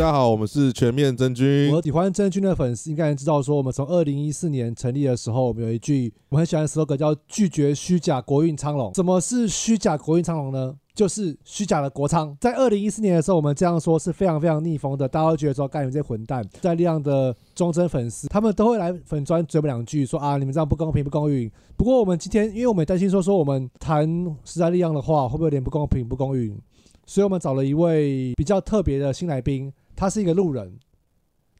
大家好，我们是全面真菌。我喜欢真菌的粉丝应该知道，说我们从二零一四年成立的时候，我们有一句我很喜欢的 slogan 叫“拒绝虚假国运昌隆”。什么是虚假国运昌隆呢？就是虚假的国仓。在二零一四年的时候，我们这样说是非常非常逆风的，大家都觉得说，干你们这些混蛋，在力量的忠贞粉丝，他们都会来粉砖嘴我们两句，说啊，你们这样不公平不公允。不过我们今天，因为我们担心说，说我们谈实在力量的话，会不会有点不公平不公允？所以我们找了一位比较特别的新来宾，他是一个路人。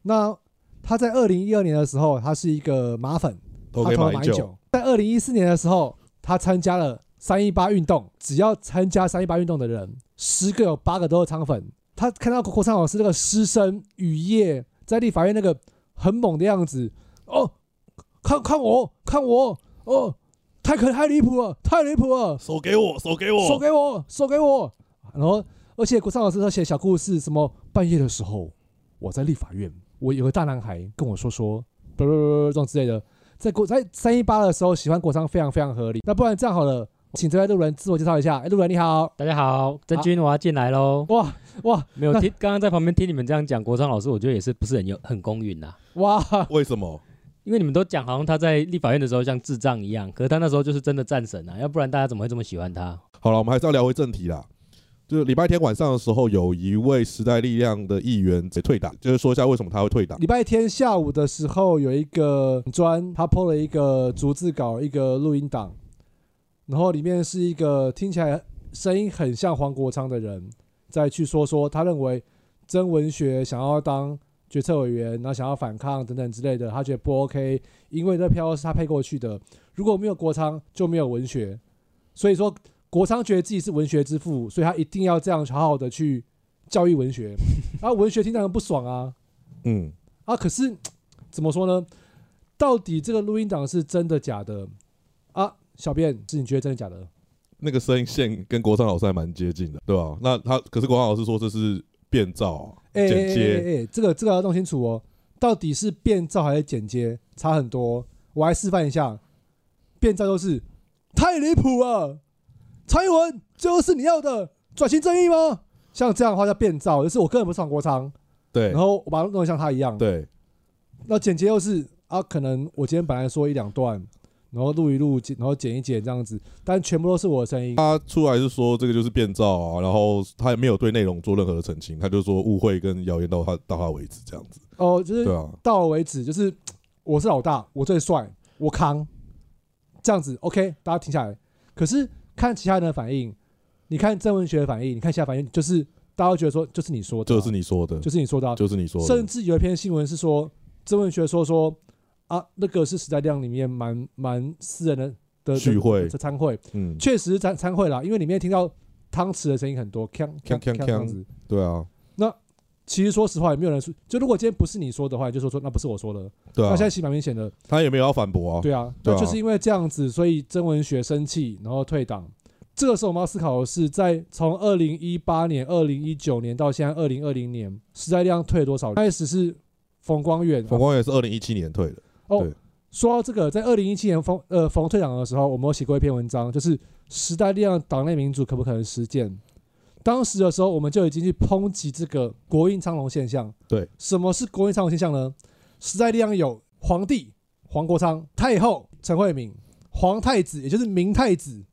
那他在二零一二年的时候，他是一个马粉，他投了马英九。在二零一四年的时候，他参加了三一八运动。只要参加三一八运动的人，十个有八个都是仓粉。他看到国昌老师那个师生雨夜在立法院那个很猛的样子，哦，看看我，看我，哦，太可太离谱了，太离谱了！手给我，手给我，手给我，手给我。然后，而且国昌老师他写小故事，什么半夜的时候，我在立法院，我有个大男孩跟我说说，不不不这种之类的，在国在三一八的时候喜欢国昌非常非常合理。那不然这样好了，请这位路人自我介绍一下。哎，路人你好，大家好，真君我要进来喽。哇哇，没有听，刚刚在旁边听你们这样讲，国昌老师，我觉得也是不是很有很公允呐。哇，为什么？因为你们都讲好像他在立法院的时候像智障一样，可是他那时候就是真的战神啊，要不然大家怎么会这么喜欢他？好了，我们还是要聊回正题啦。就是礼拜天晚上的时候，有一位时代力量的议员在退党，就是说一下为什么他会退党。礼拜天下午的时候，有一个专他 PO 了一个逐字稿，一个录音档，然后里面是一个听起来声音很像黄国昌的人，在去说说他认为曾文学想要当决策委员，然后想要反抗等等之类的，他觉得不 OK，因为这票是他配过去的，如果没有国昌就没有文学，所以说。国昌觉得自己是文学之父，所以他一定要这样好好的去教育文学。然后文学听到人不爽啊，嗯，啊，可是怎么说呢？到底这个录音档是真的假的啊？小便是你觉得真的假的？那个声音线跟国昌老师还蛮接近的，对吧？那他可是国昌老师说这是变造、剪接，哎，这个这个要弄清楚哦。到底是变造还是剪接，差很多。我来示范一下，变造就是太离谱了。蔡英文就是你要的转型正义吗？像这样的话叫变造，就是我根本不是黄国昌，对，然后我把它弄得像他一样，对。那剪接又是啊，可能我今天本来说一两段，然后录一录，然后剪一剪这样子，但全部都是我的声音。他出来是说这个就是变造啊，然后他也没有对内容做任何的澄清，他就说误会跟谣言到他到他为止这样子。哦，就是对啊，到我为止，就是我是老大，我最帅，我扛，这样子 OK，大家停下来。可是。看其他人的反应，你看郑文学的反应，你看其他反应，就是大家觉得说，就是你说的，就是你说的，就是你说的，就是你说的。甚至有一篇新闻是说，郑文学说说啊，那个是时代量里面蛮蛮私人的的聚会、的参会，嗯，确实参参会啦，因为里面听到汤匙的声音很多，锵锵锵对啊。那其实说实话，也没有人说，就如果今天不是你说的话，就说说那不是我说的，对啊。那现在其实蛮明显的，他也没有要反驳啊，对啊，那就是因为这样子，所以曾文学生气，然后退党。这个时候我们要思考的是，在从二零一八年、二零一九年到现在二零二零年，时代力量退了多少？开始是冯光远，冯光远是二零一七年退的。哦，说到这个，在二零一七年冯呃冯退党的时候，我们有写过一篇文章，就是时代力量党内民主可不可能实践？当时的时候，我们就已经去抨击这个国运昌隆现象。对，什么是国运昌隆现象呢？时代力量有皇帝黄国昌、太后陈慧敏、皇太子，也就是明太子。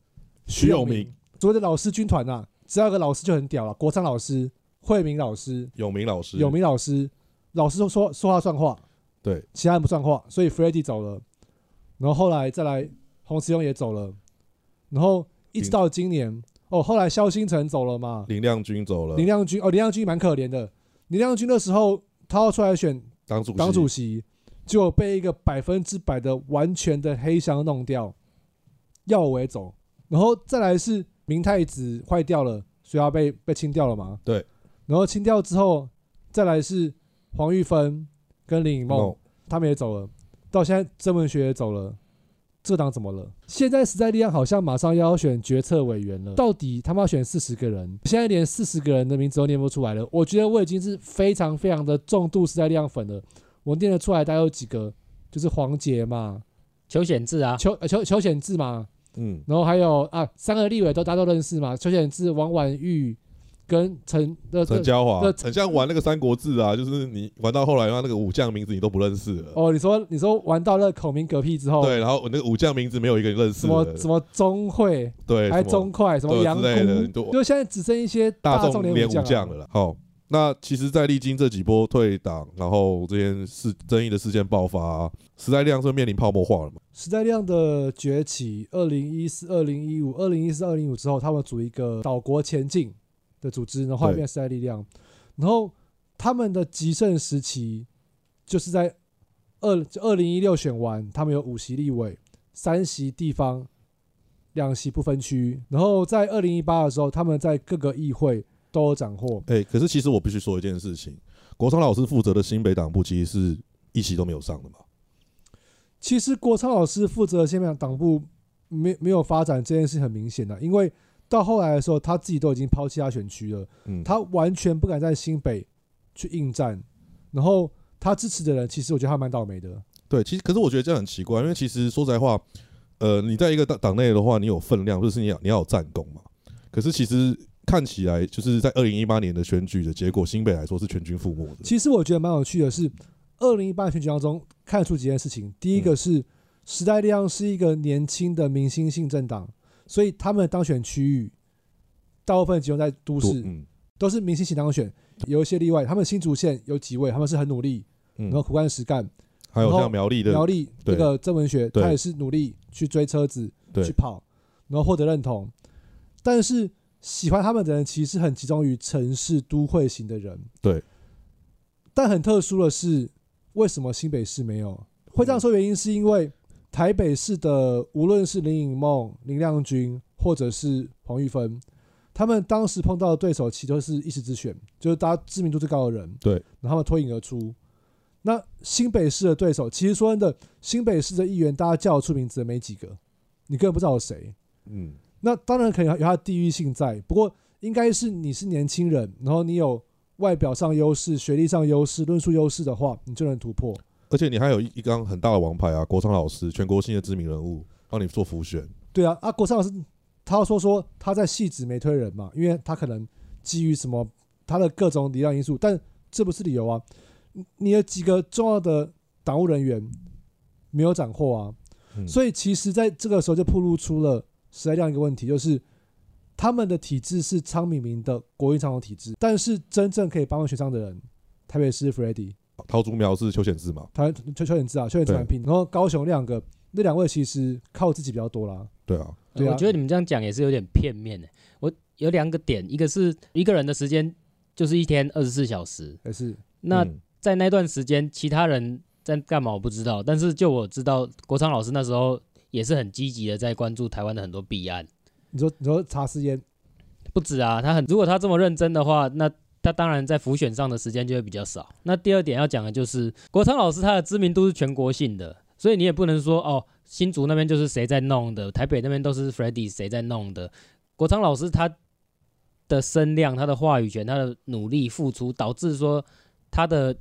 徐永明，所谓的老师军团呐，只要有个老师就很屌了。国昌老师、惠明老师、永明老师、永明老师，老师说说说话算话，对，其他人不算话。所以 f r e d d y 走了，然后后来再来洪慈庸也走了，然后一直到今年哦，后来肖星辰走了嘛，林亮君走了，林亮君哦，林亮君蛮可怜的。林亮君那时候，他要出来选党主党主席，就被一个百分之百的完全的黑箱弄掉，要我也走。然后再来是明太子坏掉了，所以要被被清掉了嘛？对。然后清掉之后，再来是黄玉芬跟林颖梦，他们也走了。到现在曾文学也走了，这党怎么了？现在时代力量好像马上要选决策委员了，到底他们要选四十个人？现在连四十个人的名字都念不出来了。我觉得我已经是非常非常的重度时代力量粉了。我念得出来，大概有几个？就是黄杰嘛，邱显志啊，邱邱邱显志嘛。嗯，然后还有啊，三个立委都大家都认识嘛，邱显志、王婉玉，跟陈的陈嘉华那很像玩那个《三国志》啊，就是你玩到后来，那个武将名字你都不认识了。哦，你说你说玩到那孔明嗝屁之后，对，然后那个武将名字没有一个人认识什么。什么钟会，对，还钟快，什么杨之类的就现在只剩一些大众连武将了啦。好，那其实，在历经这几波退党，然后这件事争议的事件爆发、时代力量是面临泡沫化了嘛？时代力量的崛起，二零一四、二零一五、二零一四、二零一五之后，他们组一个岛国前进的组织，然后后来变时代力量，然后他们的极盛时期就是在二二零一六选完，他们有五席立委，三席地方，两席不分区，然后在二零一八的时候，他们在各个议会都有斩获，哎、可是其实我必须说一件事情，国昌老师负责的新北党部其实是一席都没有上的嘛。其实国昌老师负责的新北党部没没有发展这件事很明显的，因为到后来的时候，他自己都已经抛弃他选区了，嗯，他完全不敢在新北去应战，然后他支持的人，其实我觉得他蛮倒霉的。对，其实可是我觉得这样很奇怪，因为其实说实在话，呃，你在一个党党内的话，你有分量，就是你要你要有战功嘛。可是其实看起来，就是在二零一八年的选举的结果，新北来说是全军覆没的。其实我觉得蛮有趣的是，二零一八选举当中看出几件事情。第一个是时代力量是一个年轻的明星性政党，所以他们的当选区域大部分集中在都市，嗯都是明星型当选，有一些例外。他们新竹县有几位，他们是很努力，然后嗯，苦干实干。还有像苗栗的苗栗对那个郑文学，对他也是努力去追车子，对去跑，然后获得认同。但是喜欢他们的人其实很集中于城市都会型的人。对。但很特殊的是，为什么新北市没有？会这样说，原因是因为台北市的无论是林颖梦、林亮君，或者是黄玉芬，他们当时碰到的对手其实都是一时之选，就是大家知名度最高的人。对。然后他们脱颖而出。那新北市的对手，其实说真的，新北市的议员，大家叫得出名字的没几个，你根本不知道有谁。嗯，那当然可能有他的地域性在，不过应该是你是年轻人，然后你有外表上优势、学历上优势、论述优势的话，你就能突破。而且你还有一一张很大的王牌啊，国昌老师，全国性的知名人物，帮你做浮选。对啊，啊，国昌老师他说说他在戏子没推人嘛，因为他可能基于什么他的各种力量因素，但这不是理由啊。你你有几个重要的党务人员没有斩获啊，嗯所以其实在这个时候就暴露出了实在这样一个问题，就是他们的体制是昌明明的国运长统体制，但是真正可以帮忙选上的人，台北市 f r e d d y 陶竹苗是邱显志嘛？他邱邱显志啊，邱显志蛮拼，然后高雄两个那两位其实靠自己比较多啦。对啊，对啊我觉得你们这样讲也是有点片面的。我有两个点，一个是一个人的时间就是一天二十四小时，也是那嗯在那段时间，其他人在干嘛我不知道，但是就我知道，国昌老师那时候也是很积极的在关注台湾的很多弊案。你说你说查私烟，不止啊，他很如果他这么认真的话，那他当然在浮选上的时间就会比较少。那第二点要讲的就是国昌老师他的知名度是全国性的，所以你也不能说哦，新竹那边就是谁在弄的，台北那边都是 f r e d d y 谁在弄的。国昌老师他的声量、他的话语权、他的努力付出，导致说他的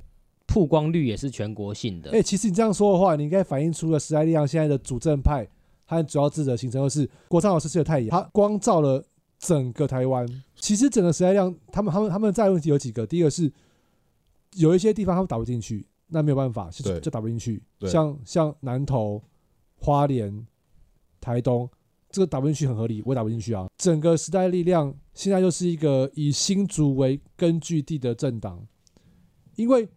曝光率也是全国性的。哎、其实你这样说的话，你应该反映出了时代力量现在的主政派和主要智者形成的是国昌老师是个太阳，他光照了整个台湾。其实整个时代量，他们他们他们在的问题有几个，第一个是有一些地方他们打不进去，那没有办法，就就打不进去。像像南投、花莲、台东，这个打不进去很合理，我也打不进去啊。整个时代力量现在就是一个以新竹为根据地的政党，因为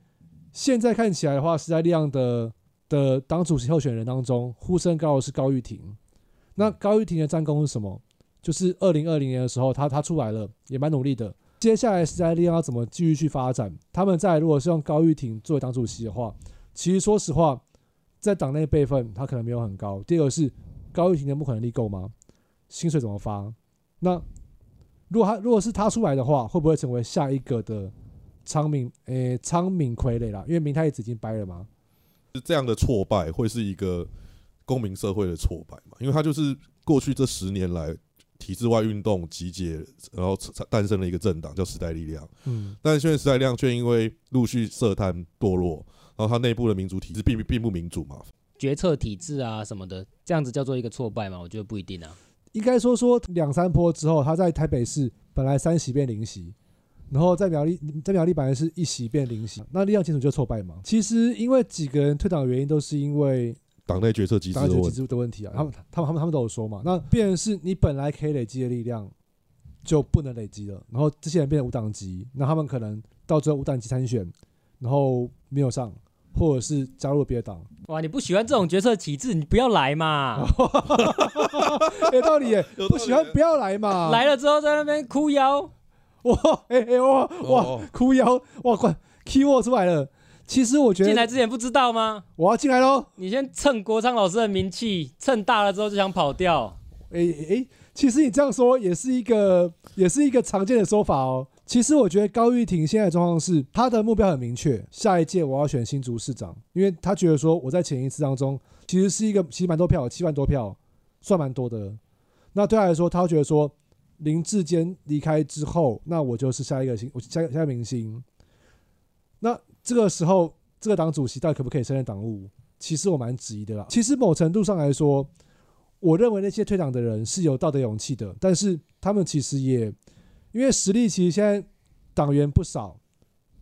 现在看起来的话，时代力量的的党主席候选人当中，呼声高的是高玉婷。那高玉婷的战功是什么？就是二零二零年的时候，他他出来了，也蛮努力的。接下来时代力量要怎么继续去发展？他们在如果是用高玉婷作为党主席的话，其实说实话，在党内辈分他可能没有很高。第二个是高玉婷的募款能力够吗？薪水怎么发？那如果他如果是他出来的话，会不会成为下一个的昌明？诶、昌明傀儡啦？因为明太子已经掰了嘛。是这样的挫败会是一个公民社会的挫败嘛？因为他就是过去这十年来体制外运动集结，然后诞生了一个政党叫时代力量。嗯，但现在时代力量却因为陆续涉贪堕落，然后它内部的民主体制并并不民主嘛。决策体制啊什么的，这样子叫做一个挫败嘛？我觉得不一定啊。应该说说两三波之后，他在台北市本来三席变零席，然后在苗栗，在苗栗本来是一席变零席，那力量清楚就挫败嘛。其实因为几个人退党的原因都是因为党内决策机制党内机的问题，制的问题啊，他们他们他们他们都有说嘛。那变成是你本来可以累积的力量就不能累积了，然后这些人变成无党籍，那他们可能到最后无党籍参选，然后没有上，或者是加入别的党，哇，你不喜欢这种决策体制，你不要来嘛。有道理耶，不喜欢不要来嘛。来了之后在那边哭腰，哇，哎哎哇哇哦哭腰哇快 key word 出来了。其实我觉得进来之前不知道吗？我要进来喽。你先蹭国昌老师的名气，蹭大了之后就想跑掉。哎哎，其实你这样说也是一个也是一个常见的说法哦。其实我觉得高玉婷现在的状况是，她的目标很明确，下一届我要选新竹市长，因为她觉得说我在前一次当中其实是一个其实蛮多票，七万多票，算蛮多的。那对她来说，她觉得说林志坚离开之后，那我就是下一个新，我下下一个明星。那这个时候，这个党主席到底可不可以胜任党务？其实我蛮质疑的啦。其实某程度上来说，我认为那些退党的人是有道德勇气的，但是他们其实也因为实力，其实现在党员不少，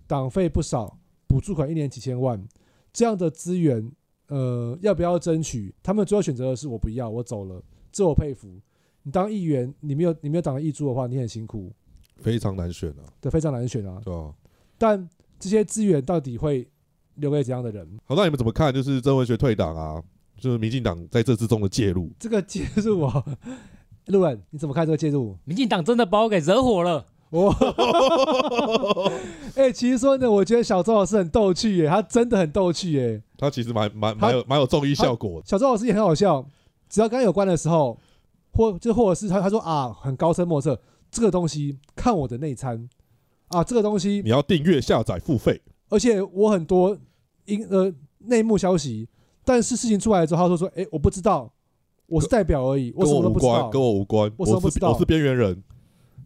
党费不少，补助款一年几千万，这样的资源，呃，要不要争取？他们最后选择的是我不要，我走了，这我佩服。你当议员，你没有你没有党的义助的话，你很辛苦，非常难选啊，对，非常难选啊。对啊？但这些资源到底会留给怎样的人？好，那你们怎么看？就是曾文学退党啊，就是民进党在这之中的介入，这个介入啊，路人你怎么看这个介入？民进党真的把我给惹火了。我，哎、其实说呢，我觉得小周老师很逗趣耶，他真的很逗趣耶。他其实蛮蛮蛮有蛮有综艺效果的。小周老师也很好笑，只要跟他有关的时候，或就或者是他他说啊，很高深莫测，这个东西看我的内参啊，这个东西你要订阅、下载、付费，而且我很多因呃内幕消息，但是事情出来之后，他说说，哎、我不知道，我是代表而已，我什跟我无关，么都不知道跟。我无关。我什么不知道是我是边缘人，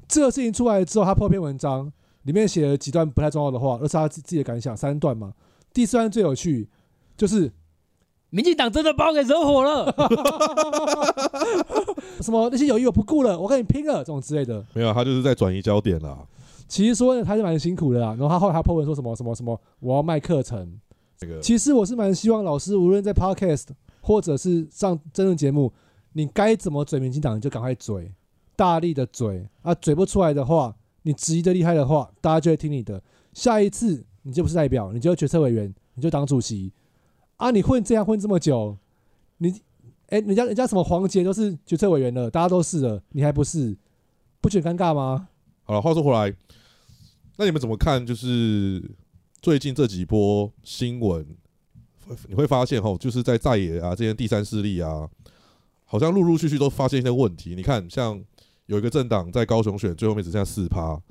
这个事情出来之后，他破篇文章，里面写了几段不太重要的话，而是他自自己的感想，三段嘛。第四段最有趣，就是民进党真的把我给惹火了。什么那些友谊我不顾了，我跟你拼了这种之类的。没有，他就是在转移焦点啦。其实说呢，他是蛮辛苦的啦。然后他后来他破文说什么什么什么，我要卖课程。这个其实我是蛮希望老师无论在 podcast 或者是上真人节目，你该怎么嘴民进党，你就赶快嘴，大力的嘴啊，嘴不出来的话，你质疑的厉害的话，大家就会听你的。下一次你就不是代表，你就决策委员，你就当主席啊！你混这样混这么久，你哎、人家人家什么黄杰都是决策委员了，大家都是了，你还不是，不觉得尴尬吗？好了，话说回来，那你们怎么看？就是最近这几波新闻，你会发现哈，就是在在野啊这些第三势力啊，好像陆陆续续都发现一些问题。你看，像有一个政党在高雄选，最后面只剩下四趴。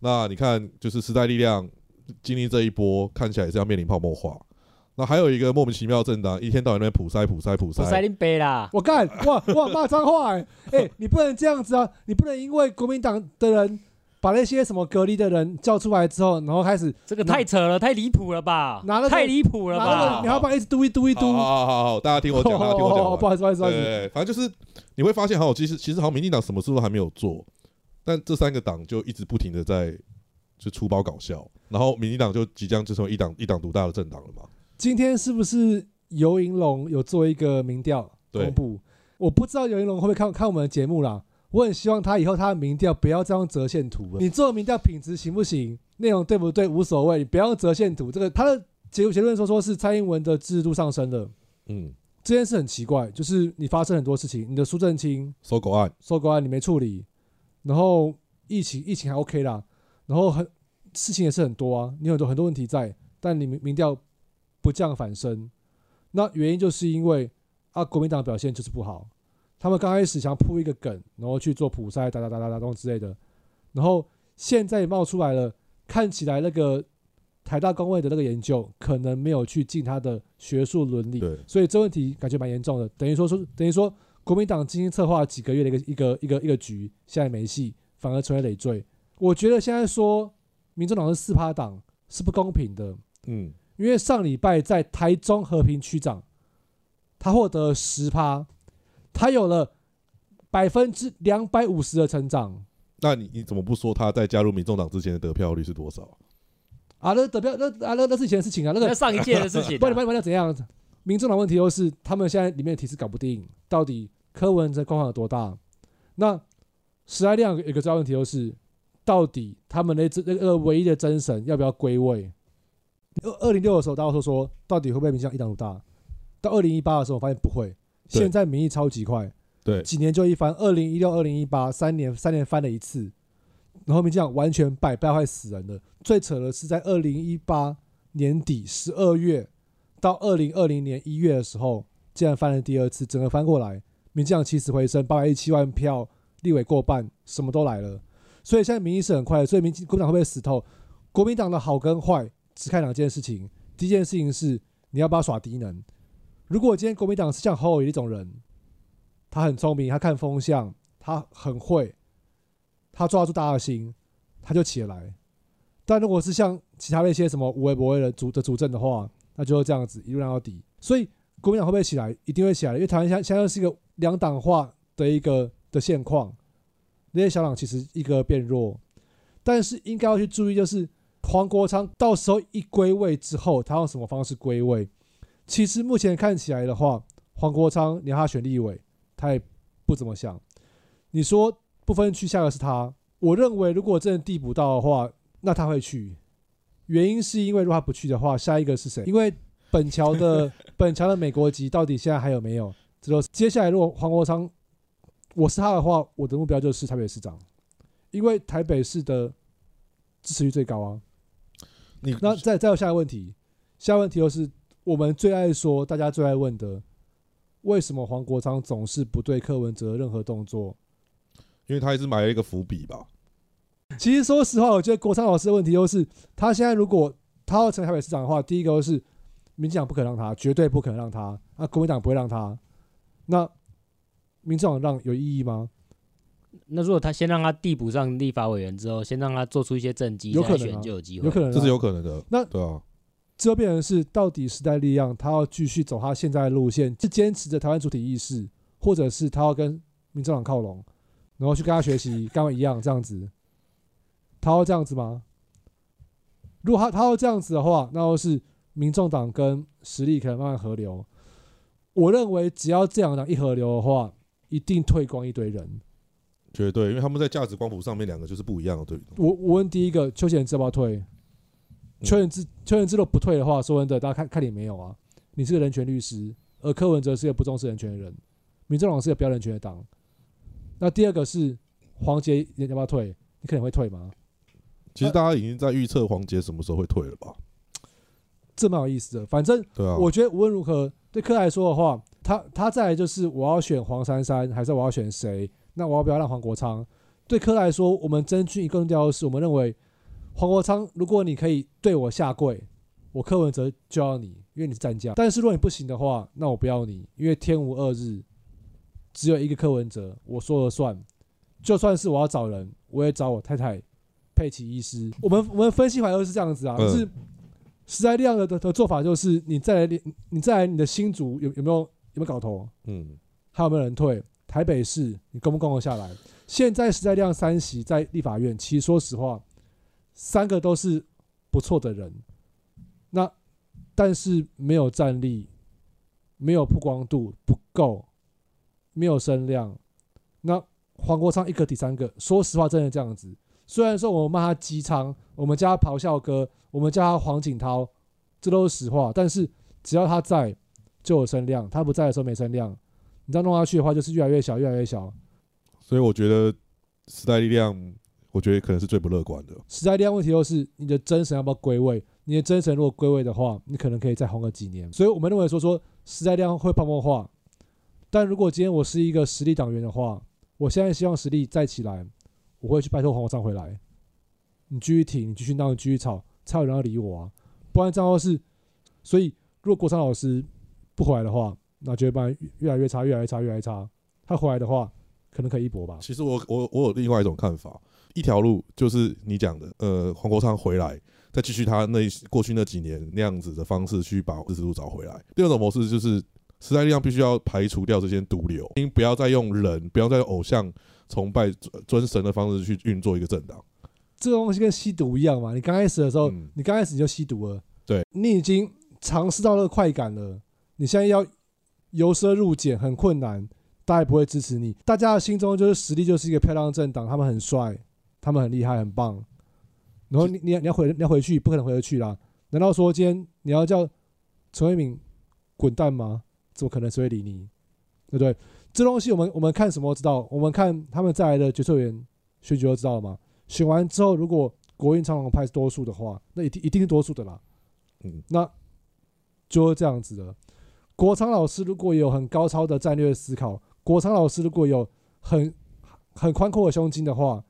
那你看，就是时代力量经历这一波，看起来也是要面临泡沫化。那还有一个莫名其妙的政党，一天到晚在那边普塞普塞普不塞筛，林杯啦，我干哇哇骂脏话哎、欸你不能这样子啊！你不能因为国民党的人把那些什么隔离的人叫出来之后，然后开始这个太扯了，太离谱了吧？拿了太离谱了吧？棉花棒一直嘟一嘟一嘟。好好好好，大家听我讲，大家听我讲完。哦 不好意思，不好意思，不好意思。对，反正就是你会发现，好，其实其实好像民进党什么事都还没有做，但这三个党就一直不停的在就出包搞笑，然后民进党就即将就成为一党一党独大的政党了嘛。今天是不是游银龙有做一个民调对公布？我不知道游银龙会不会看看我们的节目啦。我很希望他以后他的民调不要再用折线图了。你做的民调品质行不行？内容对不对无所谓，你不要用折线图。这个他的结结论说说是蔡英文的制度上升了。嗯，这件事很奇怪，就是你发生很多事情，你的苏正清收狗案，收狗案你没处理，然后疫情疫情还 OK 啦，然后很事情也是很多啊，你有很多很多问题在，但你民民调不降反升，那原因就是因为啊国民党表现就是不好，他们刚开始想铺一个梗，然后去做普筛哒哒哒哒哒东之类的，然后现在冒出来了，看起来那个台大工位的那个研究可能没有去尽他的学术伦理，所以这问题感觉蛮严重的，等于说说等于说国民党精心策划几个月的一个一个一个一个局，现在没戏，反而成为累赘。我觉得现在说民众党是四趴党是不公平的，嗯，因为上礼拜在台中和平区长，他获得十趴，他有了百分之两百五十的成长。那你你怎么不说他在加入民众党之前的得票率是多少？啊，那得票那啊那那是以前的事情啊，那个那上一届的事情啊、不然不然不然怎样？民众党问题又是他们现在里面的体制搞不定，到底柯文哲光环有多大？那时代量有一个重要问题就是，到底他们的这那个唯一的真神要不要归位？二二零六的时候，大家说说到底会不会民进党一党独大？到二零一八的时候，我发现不会。对现在民意超级快，对，几年就一翻。二零一六、二零一八三年，三年翻了一次，然后民进党完全败，败坏死人了。最扯的是在二零一八年底十二月到二零二零年一月的时候，竟然翻了第二次，整个翻过来，民进党起死回生，八百一十七万票，立委过半，什么都来了。所以现在民意是很快的，所以民进国民党会不会死透？国民党的好跟坏只看两件事情，第一件事情是你要不要耍低能。如果今天国民党是像侯友宜那种人，他很聪明，他看风向，他很会，他抓住大家的心，他就起来。但如果是像其他那些什么无为不为的主的主政的话，那就会这样子一路让到底。所以国民党会不会起来？一定会起来，因为台湾现在现在是一个两党化的一个的现况，那些小党其实一个变弱，但是应该要去注意，就是黄国昌到时候一归位之后，他用什么方式归位？其实目前看起来的话，黄国昌你让他选立委，他也不怎么想。你说不分区下个是他，我认为如果真的递补到的话，那他会去。原因是因为如果他不去的话，下一个是谁？因为本桥的 本桥的美国籍到底现在还有没有？这都接下来如果黄国昌我是他的话，我的目标就是台北市长，因为台北市的支持率最高啊。你那再再有下一个问题，下一个问题就是我们最爱说、大家最爱问的，为什么黄国昌总是不对柯文哲任何动作？因为他一直埋了一个伏笔吧。其实说实话，我觉得国昌老师的问题就是，他现在如果他要成为台北市长的话，第一个就是民进党不可能让他，绝对不可能让他，那国民党不会让他，那民进党让有意义吗？那如果他先让他递补上立法委员之后，先让他做出一些政绩，再有可能啊选就有机会。有可能、啊，这是有可能的。那对啊，之后变成是到底时代力量他要继续走他现在的路线，是坚持着台湾主体意识，或者是他要跟民进党靠拢，然后去跟他学习，跟他一样这样子，他要这样子吗？如果他他要这样子的话，那就是民众党跟实力可能慢慢合流。我认为只要这两党一合流的话，一定退光一堆人。绝对，因为他们在价值光谱上面两个就是不一样的，对。我我问第一个，邱显志要不要退？邱显志邱显志如果不退的话，说真的，大家看看你没有啊？你是个人权律师，而柯文哲是个不重视人权的人，民众党是个不要人权的党。那第二个是黄杰要不要退？你可能会退吗？其实大家已经在预测黄杰什么时候会退了吧？这蛮有意思的。反正对啊，我觉得无论如何，对柯来说的话，他他再来就是我要选黄珊珊，还是我要选谁？那我要不要让黄国昌？对柯来说，我们争取一个论调是，我们认为黄国昌，如果你可以对我下跪，我柯文哲就要你，因为你是战将。但是如果你不行的话，那我不要你，因为天无二日，只有一个柯文哲，我说了算。就算是我要找人，我也找我太太佩奇医师。我们我们分析回来都是这样子啊，嗯就是时代力量的的的做法就是，你再来你再来你的新竹有有没有有没有搞头？嗯，还有没有人退？台北市你攻不攻得下来？现在时代力量三席在立法院，其实说实话，三个都是不错的人，那但是没有战力，没有曝光度不够，没有声量。那黄国昌一个抵三个，说实话真的这样子。虽然说我们骂他鸡仓，我们叫他咆哮哥，我们叫他黄景涛，这都是实话。但是只要他在，就有声量；他不在的时候没声量。你这样弄下去的话，就是越来越小，越来越小。所以我觉得时代力量，我觉得可能是最不乐观的。实在力量问题就是你的真神要不要归位？你的真神如果归位的话，你可能可以再红个几年。所以我们认为说说实在力量会泡沫化，但如果今天我是一个实力党员的话，我现在希望实力再起来，我会去拜托黄国昌回来。你继续挺，你继续闹，你继续吵，才有人要理我啊！不然这样的话是，所以如果国昌老师不回来的话，那就会慢慢越来越差，越来越差，越来越差。他回来的话，可能可以一搏吧。其实我我我有另外一种看法，一条路就是你讲的，呃，黄国昌回来，再继续他那过去那几年那样子的方式去把支持度找回来。第二种模式就是时代力量必须要排除掉这些毒瘤，不要再用人，不要再用偶像崇拜尊神的方式去运作一个政党。这个东西跟吸毒一样嘛，你刚开始的时候，你刚开始你就吸毒了，对你已经尝试到那个快感了，你现在要由奢入俭很困难，大家不会支持你。大家的心中就是实力就是一个漂亮的政党，他们很帅，他们很厉害，很棒。然后你你你要回你要回去，不可能回得去啦。难道说今天你要叫陈慧敏滚蛋吗？怎么可能谁会理你？对不对？这东西我们我们看什么都知道，我们看他们再来的决策员选举就知道了嘛。选完之后，如果国运长龙派是多数的话，那一定一定是多数的啦。嗯，那就是这样子的。国昌老师如果有很高超的战略思考，国昌老师如果有很很宽阔的胸襟的话，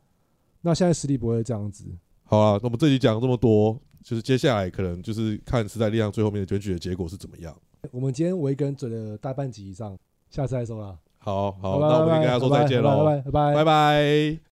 那现在实力不会这样子。好啊那我们这里讲了这么多就是接下来可能就是看时在力量最后面的选举的结果是怎么样。我们今天我一个人准了大半集以上下次再说啦。好好那我们跟大家说再见喽拜拜。拜拜。